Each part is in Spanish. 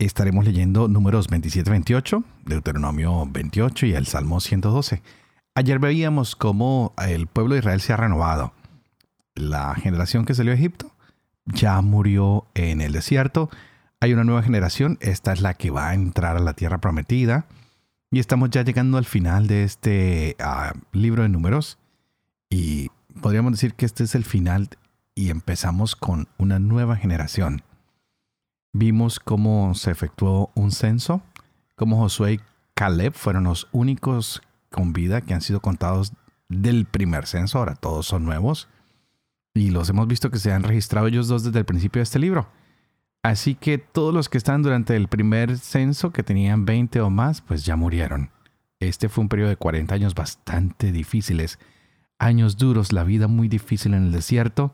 Estaremos leyendo números 27-28, Deuteronomio 28 y el Salmo 112. Ayer veíamos cómo el pueblo de Israel se ha renovado. La generación que salió de Egipto ya murió en el desierto. Hay una nueva generación, esta es la que va a entrar a la tierra prometida. Y estamos ya llegando al final de este ah, libro de números. Y podríamos decir que este es el final y empezamos con una nueva generación. Vimos cómo se efectuó un censo, cómo Josué y Caleb fueron los únicos con vida que han sido contados del primer censo, ahora todos son nuevos. Y los hemos visto que se han registrado ellos dos desde el principio de este libro. Así que todos los que están durante el primer censo, que tenían 20 o más, pues ya murieron. Este fue un periodo de 40 años bastante difíciles, años duros, la vida muy difícil en el desierto,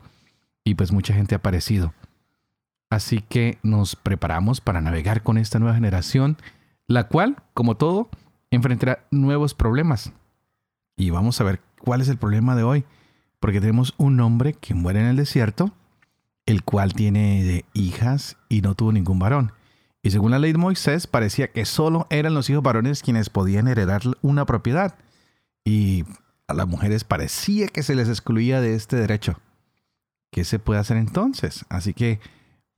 y pues mucha gente ha aparecido. Así que nos preparamos para navegar con esta nueva generación, la cual, como todo, enfrentará nuevos problemas. Y vamos a ver cuál es el problema de hoy, porque tenemos un hombre que muere en el desierto, el cual tiene hijas y no tuvo ningún varón. Y según la ley de Moisés, parecía que solo eran los hijos varones quienes podían heredar una propiedad. Y a las mujeres parecía que se les excluía de este derecho. ¿Qué se puede hacer entonces? Así que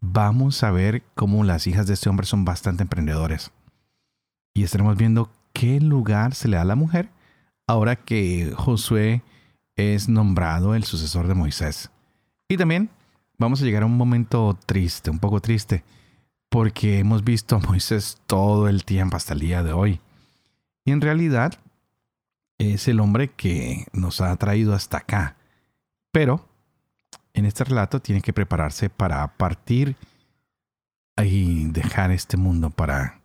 vamos a ver cómo las hijas de este hombre son bastante emprendedores. Y estaremos viendo qué lugar se le da a la mujer ahora que Josué es nombrado el sucesor de Moisés. Y también vamos a llegar a un momento triste, un poco triste, porque hemos visto a Moisés todo el tiempo hasta el día de hoy. Y en realidad es el hombre que nos ha traído hasta acá. Pero en este relato tiene que prepararse para partir y dejar este mundo para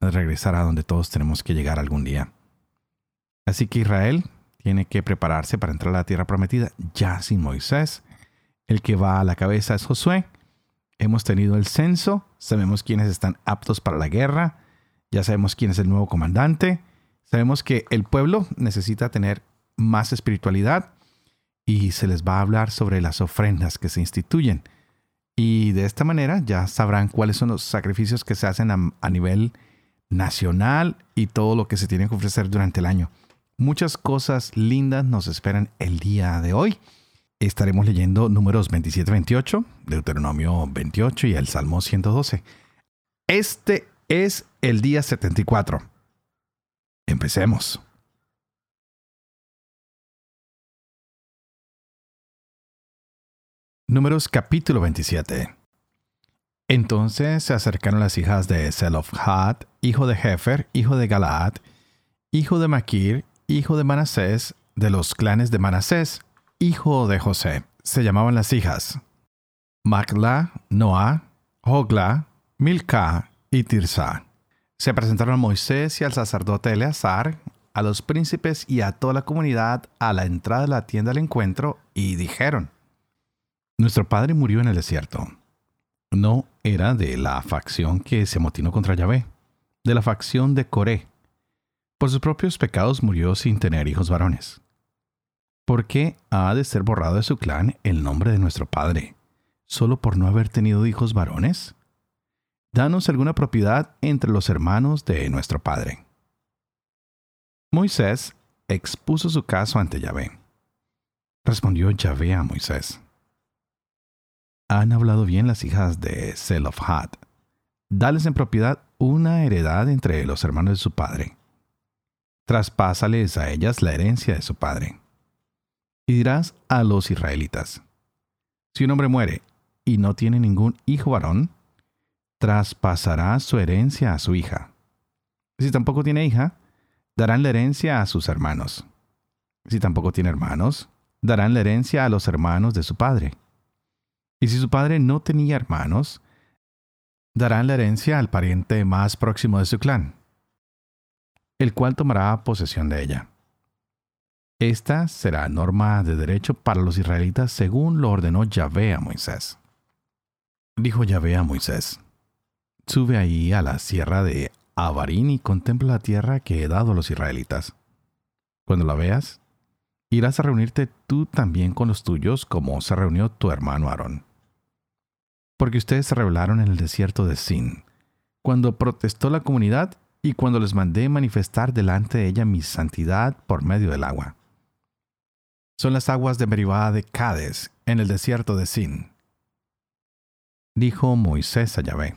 regresar a donde todos tenemos que llegar algún día. Así que Israel tiene que prepararse para entrar a la tierra prometida ya sin Moisés. El que va a la cabeza es Josué. Hemos tenido el censo, sabemos quiénes están aptos para la guerra, ya sabemos quién es el nuevo comandante, sabemos que el pueblo necesita tener más espiritualidad y se les va a hablar sobre las ofrendas que se instituyen. Y de esta manera ya sabrán cuáles son los sacrificios que se hacen a, nivel nacional y todo lo que se tiene que ofrecer durante el año. Muchas cosas lindas nos esperan el día de hoy. Estaremos leyendo números 27-28, Deuteronomio 28 y el Salmo 112. Este es el día 74. Empecemos. Números capítulo 27. Entonces se acercaron las hijas de Zelofhad, hijo de Hefer, hijo de Galaad, hijo de Maquir, hijo de Manasés, de los clanes de Manasés, hijo de José. Se llamaban las hijas Macla, Noah, Hogla, Milca y Tirsa. Se presentaron a Moisés y al sacerdote Eleazar, a los príncipes y a toda la comunidad a la entrada de la tienda del encuentro y dijeron, nuestro padre murió en el desierto. No era de la facción que se amotinó contra Yahvé, de la facción de Coré. Por sus propios pecados murió sin tener hijos varones. ¿Por qué ha de ser borrado de su clan el nombre de nuestro padre, solo por no haber tenido hijos varones? Danos alguna propiedad entre los hermanos de nuestro padre. Moisés expuso su caso ante Yahvé. Respondió Yahvé a Moisés han hablado bien las hijas de Zelofhad. Dales en propiedad una heredad entre los hermanos de su padre. Traspásales a ellas la herencia de su padre. Y dirás a los israelitas, si un hombre muere y no tiene ningún hijo varón, traspasará su herencia a su hija. Si tampoco tiene hija, darán la herencia a sus hermanos. Si tampoco tiene hermanos, darán la herencia a los hermanos de su padre y si su padre no tenía hermanos, darán la herencia al pariente más próximo de su clan, el cual tomará posesión de ella. Esta será norma de derecho para los israelitas según lo ordenó Yahvé a Moisés. Dijo Yahvé a Moisés, sube ahí a la sierra de Abarín y contempla la tierra que he dado a los israelitas. Cuando la veas, irás a reunirte tú también con los tuyos como se reunió tu hermano Aarón. Porque ustedes se rebelaron en el desierto de Sin, cuando protestó la comunidad y cuando les mandé manifestar delante de ella mi santidad por medio del agua. Son las aguas de Meribá de Cades, en el desierto de Sin. Dijo Moisés a Yahvé,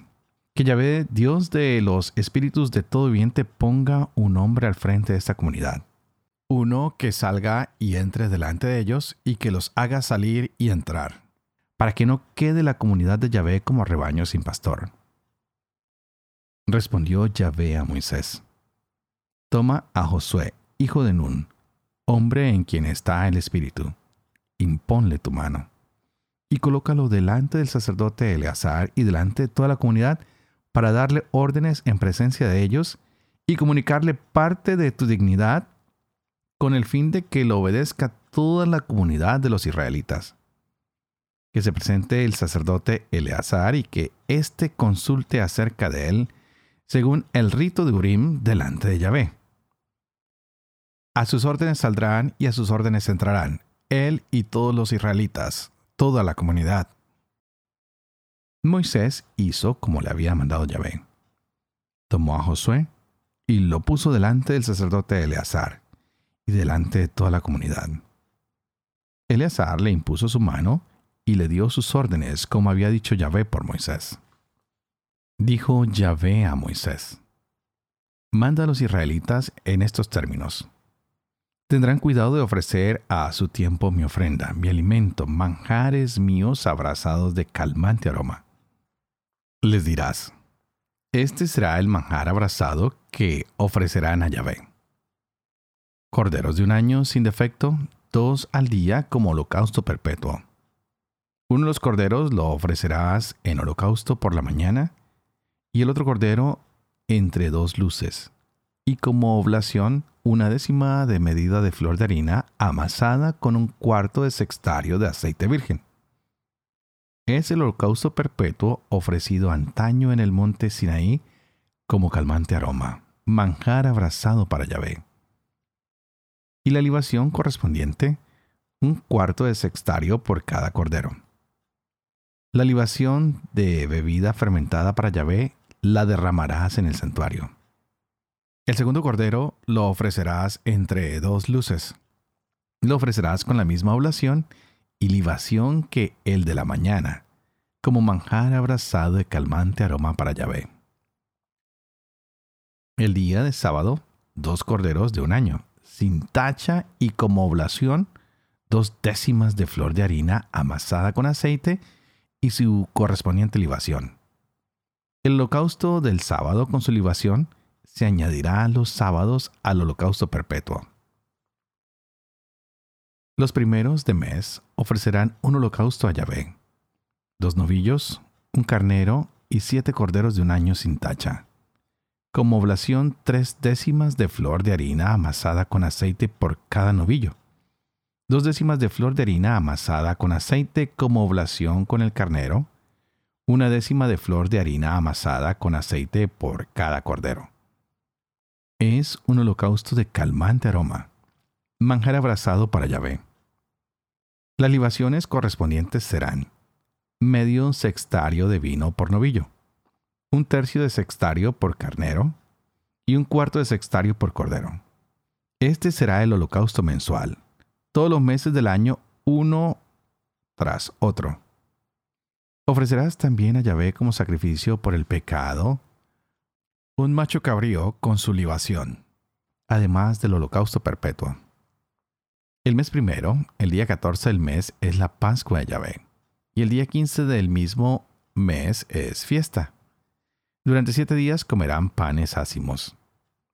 que Yahvé, Dios de los espíritus de todo viviente, ponga un hombre al frente de esta comunidad uno que salga y entre delante de ellos y que los haga salir y entrar, para que no quede la comunidad de Yahvé como rebaño sin pastor. Respondió Yahvé a Moisés, Toma a Josué, hijo de Nun, hombre en quien está el Espíritu, imponle tu mano, y colócalo delante del sacerdote Eleazar y delante de toda la comunidad, para darle órdenes en presencia de ellos y comunicarle parte de tu dignidad con el fin de que lo obedezca toda la comunidad de los israelitas. Que se presente el sacerdote Eleazar y que éste consulte acerca de él, según el rito de Urim delante de Yahvé. A sus órdenes saldrán y a sus órdenes entrarán, él y todos los israelitas, toda la comunidad. Moisés hizo como le había mandado Yahvé. Tomó a Josué y lo puso delante del sacerdote Eleazar y delante de toda la comunidad. Eleazar le impuso su mano y le dio sus órdenes como había dicho Yahvé por Moisés. Dijo Yahvé a Moisés, Manda a los israelitas en estos términos. Tendrán cuidado de ofrecer a su tiempo mi ofrenda, mi alimento, manjares míos abrazados de calmante aroma. Les dirás, este será el manjar abrazado que ofrecerán a Yahvé corderos de un año sin defecto, dos al día como holocausto perpetuo. Uno de los corderos lo ofrecerás en holocausto por la mañana y el otro cordero entre dos luces, y como oblación una décima de medida de flor de harina amasada con un cuarto de sextario de aceite virgen. Es el holocausto perpetuo ofrecido antaño en el monte Sinaí como calmante aroma, manjar abrazado para Yahvé y la libación correspondiente, un cuarto de sextario por cada cordero. La libación de bebida fermentada para Yahvé la derramarás en el santuario. El segundo cordero lo ofrecerás entre dos luces. Lo ofrecerás con la misma oblación y libación que el de la mañana, como manjar abrazado de calmante aroma para Yahvé. El día de sábado, dos corderos de un año, sin tacha y como oblación dos décimas de flor de harina amasada con aceite y su correspondiente libación. El holocausto del sábado con su libación se añadirá los sábados al holocausto perpetuo. Los primeros de mes ofrecerán un holocausto a Yahvé, dos novillos, un carnero y siete corderos de un año sin tacha como oblación tres décimas de flor de harina amasada con aceite por cada novillo. Dos décimas de flor de harina amasada con aceite como oblación con el carnero. Una décima de flor de harina amasada con aceite por cada cordero. Es un holocausto de calmante aroma. Manjar abrazado para Yahvé. Las libaciones correspondientes serán medio sextario de vino por novillo un tercio de sextario por carnero y un cuarto de sextario por cordero. Este será el holocausto mensual, todos los meses del año uno tras otro. Ofrecerás también a Yahvé como sacrificio por el pecado un macho cabrío con su libación, además del holocausto perpetuo. El mes primero, el día 14 del mes, es la Pascua de Yahvé, y el día 15 del mismo mes es fiesta. Durante siete días comerán panes ácimos.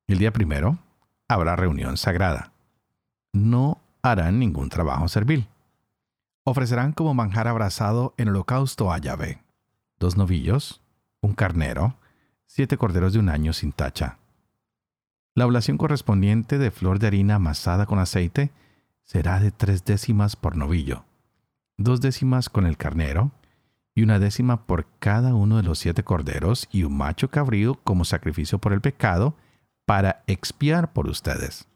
El día primero habrá reunión sagrada. No harán ningún trabajo servil. Ofrecerán como manjar abrazado en holocausto a Yahvé dos novillos, un carnero, siete corderos de un año sin tacha. La oblación correspondiente de flor de harina amasada con aceite será de tres décimas por novillo, dos décimas con el carnero, y una décima por cada uno de los siete corderos y un macho cabrío como sacrificio por el pecado, para expiar por ustedes.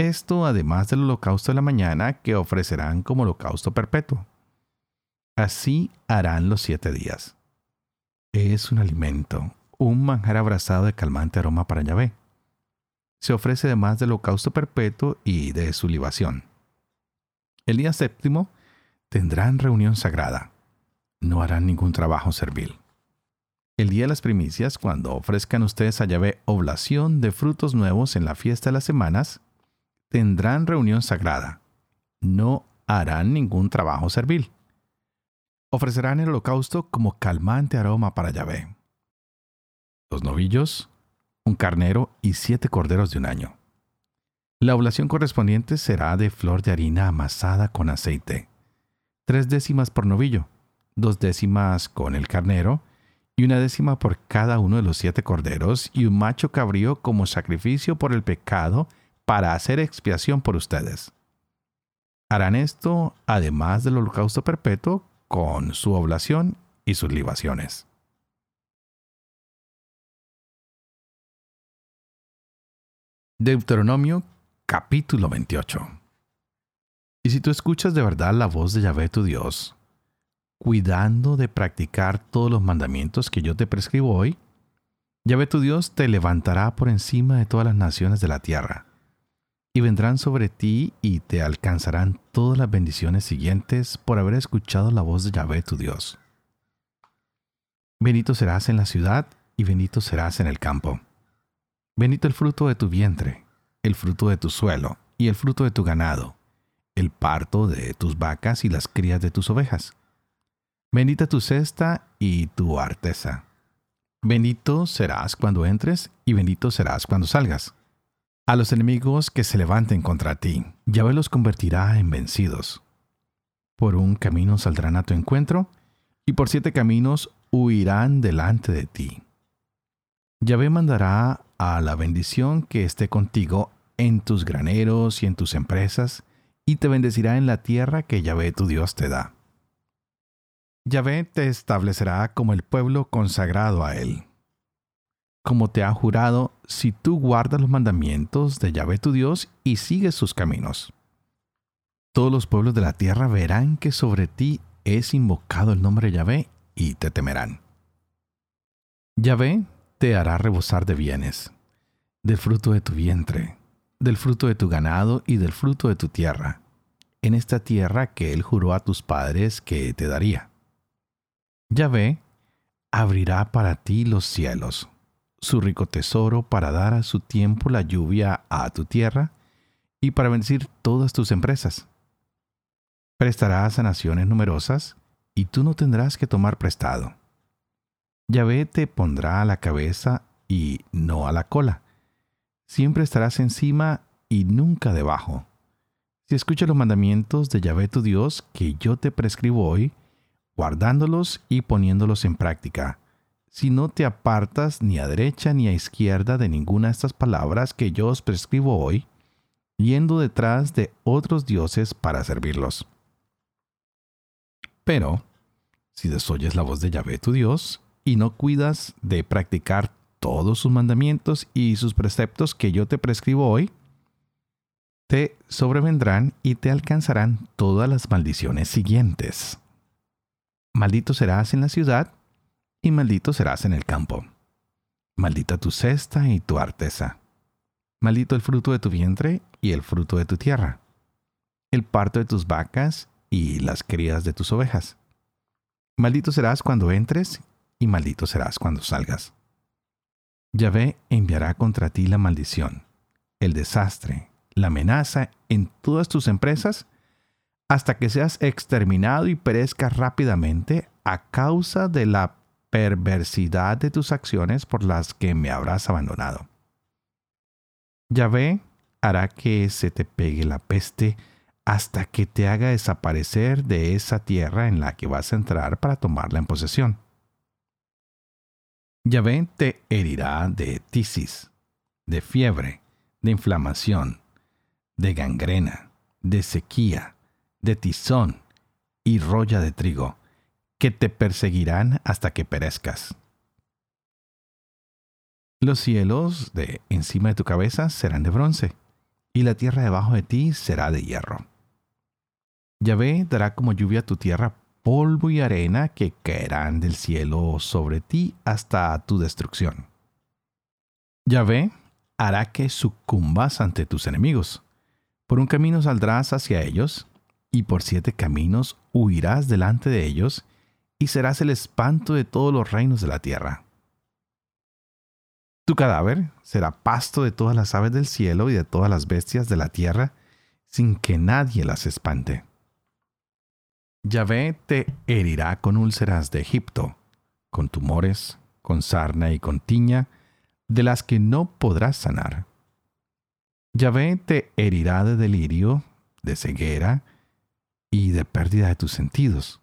Esto además del holocausto de la mañana que ofrecerán como holocausto perpetuo. Así harán los siete días. Es un alimento, un manjar abrazado de calmante aroma para Yahvé. Se ofrece además del holocausto perpetuo y de su libación. El día séptimo tendrán reunión sagrada. No harán ningún trabajo servil. El día de las primicias, cuando ofrezcan ustedes a Yahvé oblación de frutos nuevos en la fiesta de las semanas, tendrán reunión sagrada. No harán ningún trabajo servil. Ofrecerán el holocausto como calmante aroma para Yahvé. Los novillos, un carnero y siete corderos de un año. La oblación correspondiente será de flor de harina amasada con aceite. Tres décimas por novillo, dos décimas con el carnero y una décima por cada uno de los siete corderos, y un macho cabrío como sacrificio por el pecado, para hacer expiación por ustedes. Harán esto además del holocausto perpetuo con su oblación y sus libaciones. Deuteronomio capítulo 28 Y si tú escuchas de verdad la voz de Yahvé tu Dios, cuidando de practicar todos los mandamientos que yo te prescribo hoy, Yahvé tu Dios te levantará por encima de todas las naciones de la tierra, y vendrán sobre ti y te alcanzarán todas las bendiciones siguientes por haber escuchado la voz de Yahvé tu Dios. Bendito serás en la ciudad y bendito serás en el campo. Bendito el fruto de tu vientre, el fruto de tu suelo y el fruto de tu ganado, el parto de tus vacas y las crías de tus ovejas Bendita tu cesta y tu arteza. Bendito serás cuando entres y bendito serás cuando salgas. A los enemigos que se levanten contra ti, Yahvé los convertirá en vencidos. Por un camino saldrán a tu encuentro, y por siete caminos huirán delante de ti. Yahvé mandará a la bendición que esté contigo en tus graneros y en tus empresas, y te bendecirá en la tierra que Yahvé tu Dios te da. Yahvé te establecerá como el pueblo consagrado a él. Como te ha jurado, si tú guardas los mandamientos de Yahvé tu Dios y sigues sus caminos. Todos los pueblos de la tierra verán que sobre ti es invocado el nombre de Yahvé y te temerán. Yahvé te hará rebosar de bienes, del fruto de tu vientre, del fruto de tu ganado y del fruto de tu tierra, en esta tierra que él juró a tus padres que te daría Yahvé abrirá para ti los cielos, su rico tesoro para dar a su tiempo la lluvia a tu tierra y para bendecir todas tus empresas. Prestarás a naciones numerosas y tú no tendrás que tomar prestado. Yahvé te pondrá a la cabeza y no a la cola. Siempre estarás encima y nunca debajo. Si escuchas los mandamientos de Yahvé tu Dios que yo te prescribo hoy, guardándolos y poniéndolos en práctica. Si no te apartas ni a derecha ni a izquierda de ninguna de estas palabras que yo os prescribo hoy, yendo detrás de otros dioses para servirlos. Pero, si desoyes la voz de Yahvé tu Dios, y no cuidas de practicar todos sus mandamientos y sus preceptos que yo te prescribo hoy, te sobrevendrán y te alcanzarán todas las maldiciones siguientes. Maldito serás en la ciudad y maldito serás en el campo. Maldita tu cesta y tu arteza. Maldito el fruto de tu vientre y el fruto de tu tierra. El parto de tus vacas y las crías de tus ovejas. Maldito serás cuando entres y maldito serás cuando salgas. Yahvé enviará contra ti la maldición, el desastre, la amenaza en todas tus empresas hasta que seas exterminado y perezcas rápidamente a causa de la perversidad de tus acciones por las que me habrás abandonado. Yahvé hará que se te pegue la peste hasta que te haga desaparecer de esa tierra en la que vas a entrar para tomarla en posesión. Yahvé te herirá de tisis, de fiebre, de inflamación, de gangrena, de sequía, de tizón y roya de trigo, que te perseguirán hasta que perezcas. Los cielos de encima de tu cabeza serán de bronce, y la tierra debajo de ti será de hierro. Yahvé dará como lluvia a tu tierra polvo y arena que caerán del cielo sobre ti hasta tu destrucción. Yahvé hará que sucumbas ante tus enemigos. Por un camino saldrás hacia ellos, y por siete caminos huirás delante de ellos, y serás el espanto de todos los reinos de la tierra. Tu cadáver será pasto de todas las aves del cielo y de todas las bestias de la tierra, sin que nadie las espante. Yahvé te herirá con úlceras de Egipto, con tumores, con sarna y con tiña, de las que no podrás sanar. Yahvé te herirá de delirio, de ceguera y de pérdida de tus sentidos.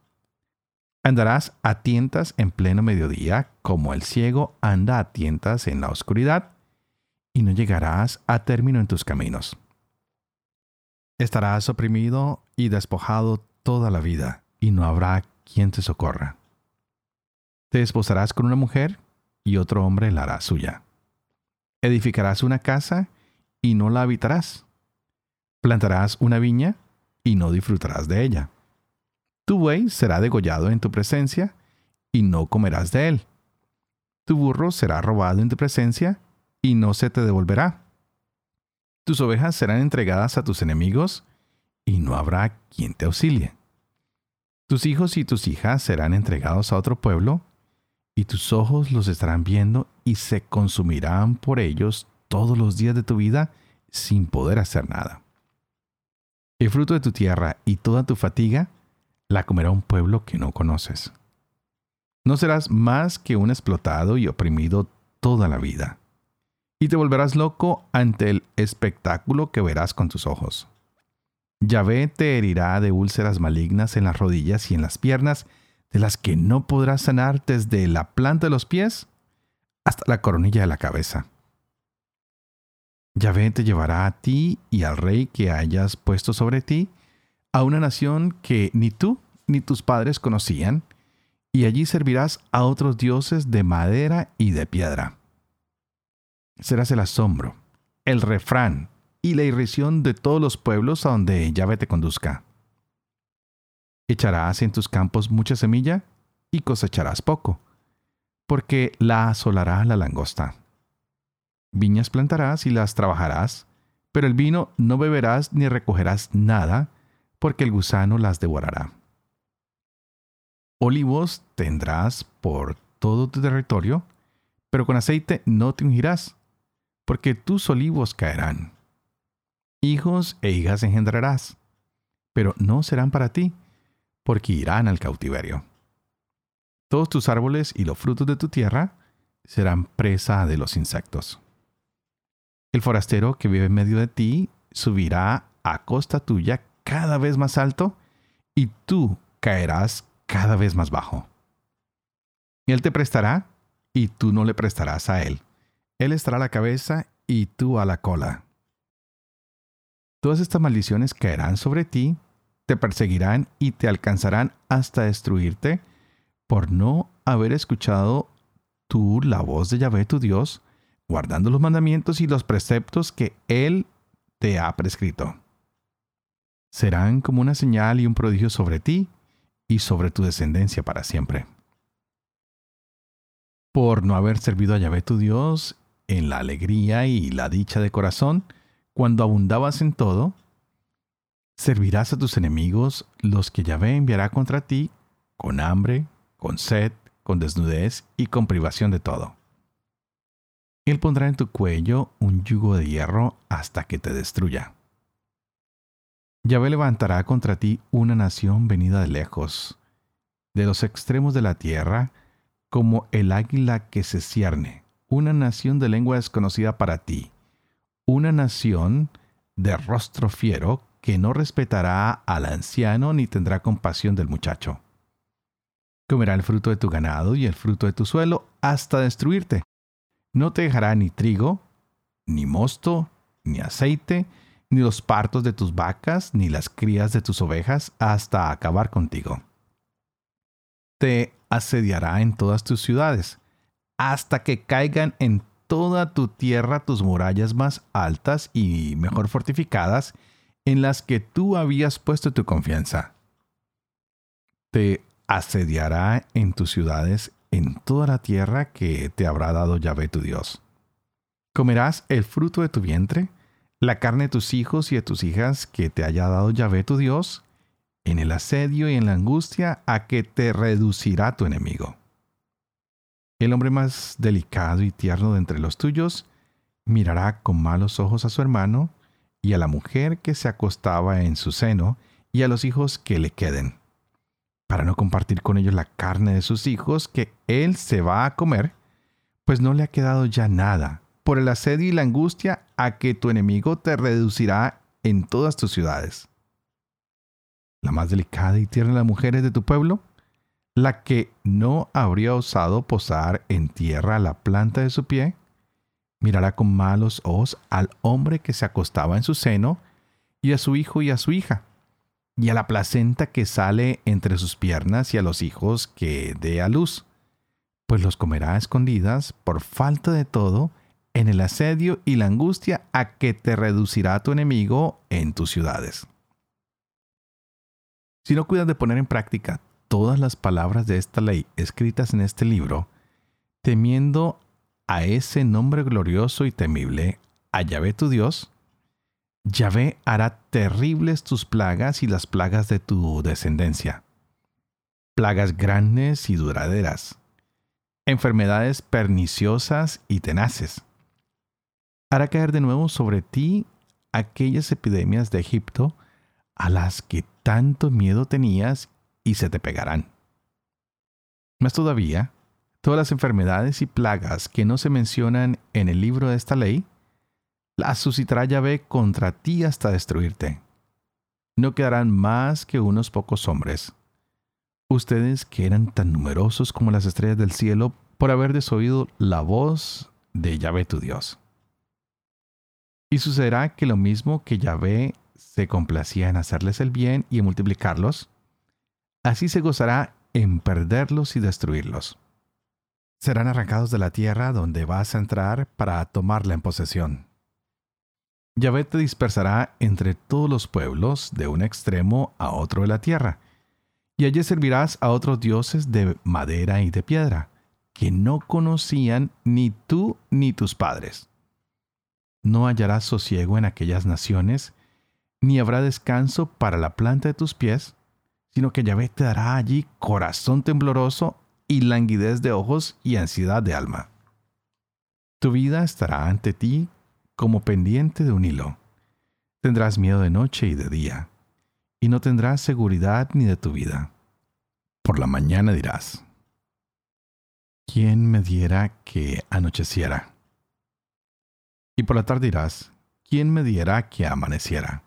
Andarás a tientas en pleno mediodía, como el ciego anda a tientas en la oscuridad, y no llegarás a término en tus caminos. Estarás oprimido y despojado toda la vida, y no habrá quien te socorra. Te esposarás con una mujer, y otro hombre la hará suya. Edificarás una casa, y no la habitarás. Plantarás una viña, y no disfrutarás de ella tu buey será degollado en tu presencia, y no comerás de él. Tu burro será robado en tu presencia, y no se te devolverá. Tus ovejas serán entregadas a tus enemigos, y no habrá quien te auxilie. Tus hijos y tus hijas serán entregados a otro pueblo, y tus ojos los estarán viendo y se consumirán por ellos todos los días de tu vida sin poder hacer nada. El fruto de tu tierra y toda tu fatiga la comerá un pueblo que no conoces. No serás más que un explotado y oprimido toda la vida, y te volverás loco ante el espectáculo que verás con tus ojos. Yahvé te herirá de úlceras malignas en las rodillas y en las piernas, de las que no podrás sanar desde la planta de los pies hasta la coronilla de la cabeza. Yahvé te llevará a ti y al rey que hayas puesto sobre ti, a una nación que ni tú ni tus padres conocían, y allí servirás a otros dioses de madera y de piedra. Serás el asombro, el refrán y la irrisión de todos los pueblos a donde Yahvé te conduzca. Echarás en tus campos mucha semilla y cosecharás poco, porque la asolará la langosta. Viñas plantarás y las trabajarás, pero el vino no beberás ni recogerás nada, porque el gusano las devorará. Olivos tendrás por todo tu territorio, pero con aceite no te ungirás, porque tus olivos caerán. Hijos e hijas engendrarás, pero no serán para ti, porque irán al cautiverio. Todos tus árboles y los frutos de tu tierra serán presa de los insectos. El forastero que vive en medio de ti subirá a costa tuya cada vez más alto, y tú caerás cada vez más bajo. Él te prestará y tú no le prestarás a él. Él estará a la cabeza y tú a la cola. Todas estas maldiciones caerán sobre ti, te perseguirán y te alcanzarán hasta destruirte por no haber escuchado tú la voz de Yahvé tu Dios, guardando los mandamientos y los preceptos que Él te ha prescrito serán como una señal y un prodigio sobre ti y sobre tu descendencia para siempre. Por no haber servido a Yahvé tu Dios en la alegría y la dicha de corazón, cuando abundabas en todo, servirás a tus enemigos los que Yahvé enviará contra ti con hambre, con sed, con desnudez y con privación de todo. Él pondrá en tu cuello un yugo de hierro hasta que te destruya. Yahvé levantará contra ti una nación venida de lejos, de los extremos de la tierra, como el águila que se cierne, una nación de lengua desconocida para ti, una nación de rostro fiero que no respetará al anciano ni tendrá compasión del muchacho. Comerá el fruto de tu ganado y el fruto de tu suelo hasta destruirte. No te dejará ni trigo, ni mosto, ni aceite, ni los partos de tus vacas, ni las crías de tus ovejas, hasta acabar contigo. Te asediará en todas tus ciudades, hasta que caigan en toda tu tierra tus murallas más altas y mejor fortificadas, en las que tú habías puesto tu confianza. Te asediará en tus ciudades en toda la tierra que te habrá dado Yahvé tu Dios. Comerás el fruto de tu vientre, la carne de tus hijos y de tus hijas que te haya dado Yahvé tu Dios, en el asedio y en la angustia a que te reducirá tu enemigo. El hombre más delicado y tierno de entre los tuyos mirará con malos ojos a su hermano y a la mujer que se acostaba en su seno y a los hijos que le queden, para no compartir con ellos la carne de sus hijos que él se va a comer, pues no le ha quedado ya nada por el asedio y la angustia a que tu enemigo te reducirá en todas tus ciudades. La más delicada y tierna de las mujeres de tu pueblo, la que no habría osado posar en tierra la planta de su pie, mirará con malos ojos al hombre que se acostaba en su seno, y a su hijo y a su hija, y a la placenta que sale entre sus piernas y a los hijos que dé a luz, pues los comerá a escondidas por falta de todo en el asedio y la angustia a que te reducirá tu enemigo en tus ciudades. Si no cuidas de poner en práctica todas las palabras de esta ley escritas en este libro, temiendo a ese nombre glorioso y temible, a Yahvé tu Dios, Yahvé hará terribles tus plagas y las plagas de tu descendencia. Plagas grandes y duraderas. Enfermedades perniciosas y tenaces hará caer de nuevo sobre ti aquellas epidemias de Egipto a las que tanto miedo tenías y se te pegarán. Más todavía, todas las enfermedades y plagas que no se mencionan en el libro de esta ley, las suscitará Yahvé contra ti hasta destruirte. No quedarán más que unos pocos hombres. Ustedes que eran tan numerosos como las estrellas del cielo por haber desoído la voz de Yahvé tu Dios. Y sucederá que lo mismo que Yahvé se complacía en hacerles el bien y en multiplicarlos, así se gozará en perderlos y destruirlos. Serán arrancados de la tierra donde vas a entrar para tomarla en posesión. Yahvé te dispersará entre todos los pueblos de un extremo a otro de la tierra, y allí servirás a otros dioses de madera y de piedra, que no conocían ni tú ni tus padres no hallarás sosiego en aquellas naciones, ni habrá descanso para la planta de tus pies, sino que Yahvé te dará allí corazón tembloroso y languidez de ojos y ansiedad de alma. Tu vida estará ante ti como pendiente de un hilo. Tendrás miedo de noche y de día, y no tendrás seguridad ni de tu vida. Por la mañana dirás, ¿quién me diera que anocheciera? Y por la tarde dirás, ¿quién me diera que amaneciera?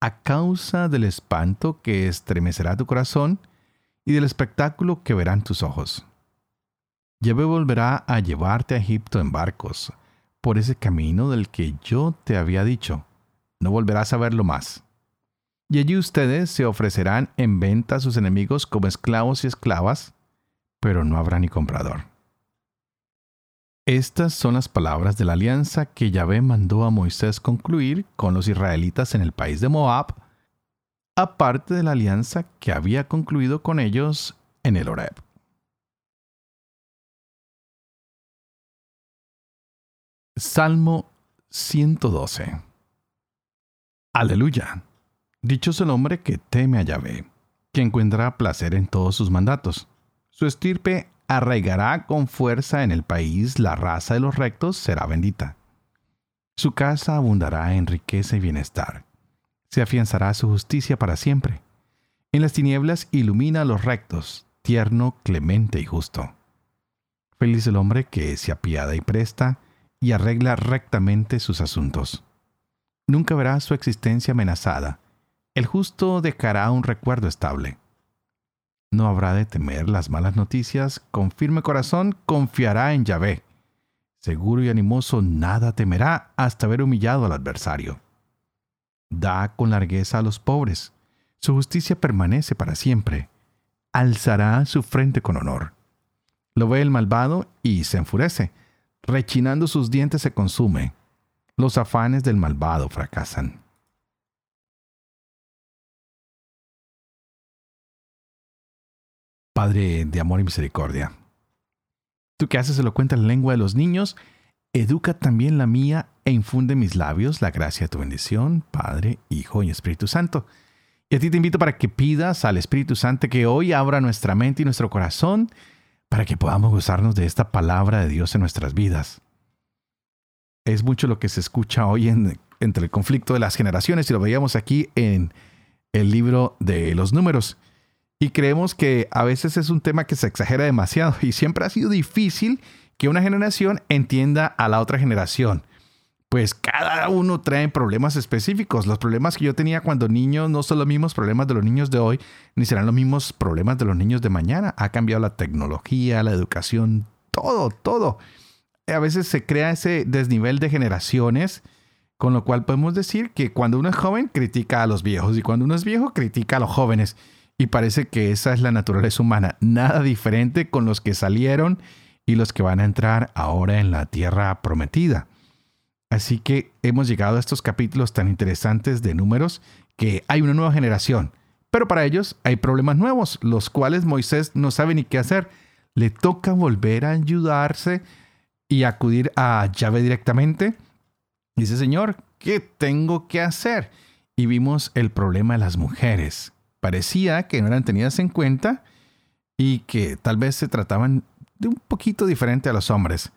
A causa del espanto que estremecerá tu corazón y del espectáculo que verán tus ojos. Yahvé volverá a llevarte a Egipto en barcos, por ese camino del que yo te había dicho. No volverás a verlo más. Y allí ustedes se ofrecerán en venta a sus enemigos como esclavos y esclavas, pero no habrá ni comprador. Estas son las palabras de la alianza que Yahvé mandó a Moisés concluir con los israelitas en el país de Moab, aparte de la alianza que había concluido con ellos en el Horeb. Salmo 112 Aleluya. Dichoso el hombre que teme a Yahvé, que encuentra placer en todos sus mandatos. Su estirpe arraigará con fuerza en el país, la raza de los rectos será bendita. Su casa abundará en riqueza y bienestar. Se afianzará su justicia para siempre. En las tinieblas ilumina a los rectos, tierno, clemente y justo. Feliz el hombre que se apiada y presta y arregla rectamente sus asuntos. Nunca verá su existencia amenazada. El justo dejará un recuerdo estable. No habrá de temer las malas noticias, con firme corazón confiará en Yahvé. Seguro y animoso nada temerá hasta haber humillado al adversario. Da con largueza a los pobres, su justicia permanece para siempre. Alzará su frente con honor. Lo ve el malvado y se enfurece. Rechinando sus dientes se consume. Los afanes del malvado fracasan. Padre de amor y misericordia. Tú que haces elocuente la lengua de los niños, educa también la mía e infunde en mis labios la gracia de tu bendición, Padre, Hijo y Espíritu Santo. Y a ti te invito para que pidas al Espíritu Santo que hoy abra nuestra mente y nuestro corazón para que podamos gozarnos de esta palabra de Dios en nuestras vidas. Es mucho lo que se escucha hoy en, entre el conflicto de las generaciones y lo veíamos aquí en el libro de los números. Y creemos que a veces es un tema que se exagera demasiado y siempre ha sido difícil que una generación entienda a la otra generación pues cada uno trae problemas específicos. Los problemas que yo tenía cuando niño no son los mismos problemas de los niños de hoy, ni serán los mismos problemas de los niños de mañana. Ha cambiado la tecnología, la educación, todo, todo. A veces se crea ese desnivel de generaciones, con lo cual podemos decir que cuando uno es joven critica a los viejos y cuando uno es viejo critica a los jóvenes. Y parece que esa es la naturaleza humana, nada diferente con los que salieron y los que van a entrar ahora en la tierra prometida. Así que hemos llegado a estos capítulos tan interesantes de números que hay una nueva generación, pero para ellos hay problemas nuevos, los cuales Moisés no sabe ni qué hacer. Le toca volver a ayudarse y acudir a Yahvé directamente. Dice, Señor, ¿qué tengo que hacer? Y vimos el problema de las mujeres. Parecía que no eran tenidas en cuenta y que tal vez se trataban de un poquito diferente a los hombres.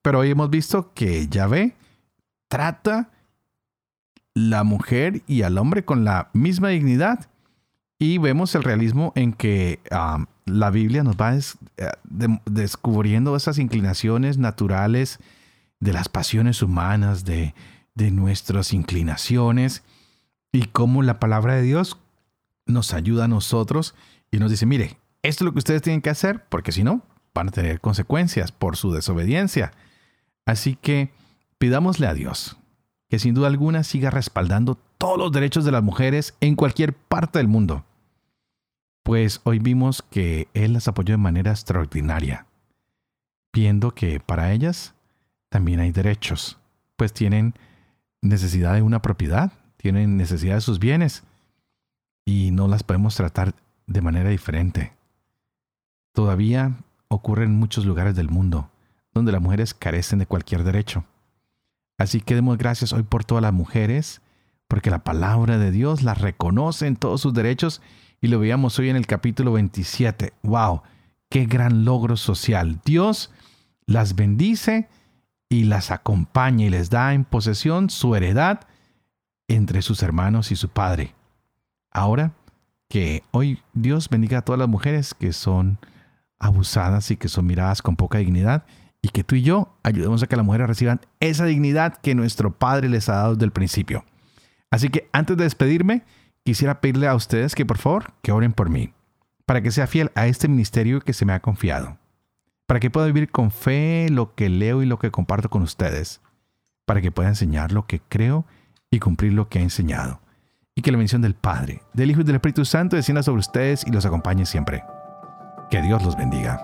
Pero hoy hemos visto que Yahvé trata la mujer y al hombre con la misma dignidad. Y vemos el realismo en que um, la Biblia nos va eh, descubriendo esas inclinaciones naturales de las pasiones humanas, de, de nuestras inclinaciones, y cómo la palabra de Dios nos ayuda a nosotros y nos dice, mire, esto es lo que ustedes tienen que hacer, porque si no, van a tener consecuencias por su desobediencia. Así que Pidámosle a Dios que sin duda alguna siga respaldando todos los derechos de las mujeres en cualquier parte del mundo. Pues hoy vimos que Él las apoyó de manera extraordinaria, viendo que para ellas también hay derechos, pues tienen necesidad de una propiedad, tienen necesidad de sus bienes y no las podemos tratar de manera diferente. Todavía ocurre en muchos lugares del mundo donde las mujeres carecen de cualquier derecho. Así que demos gracias hoy por todas las mujeres, porque la palabra de Dios las reconoce en todos sus derechos y lo veíamos hoy en el capítulo 27. ¡Wow! ¡Qué gran logro social! Dios las bendice y las acompaña y les da en posesión su heredad entre sus hermanos y su padre. Ahora que hoy Dios bendiga a todas las mujeres que son abusadas y que son miradas con poca dignidad y que tú y yo ayudemos a que las mujeres reciban esa dignidad que nuestro Padre les ha dado desde el principio. Así que antes de despedirme, quisiera pedirle a ustedes que por favor que oren por mí, para que sea fiel a este ministerio que se me ha confiado, para que pueda vivir con fe lo que leo y lo que comparto con ustedes, para que pueda enseñar lo que creo y cumplir lo que he enseñado, y que la bendición del Padre, del Hijo y del Espíritu Santo descienda sobre ustedes y los acompañe siempre. Que Dios los bendiga.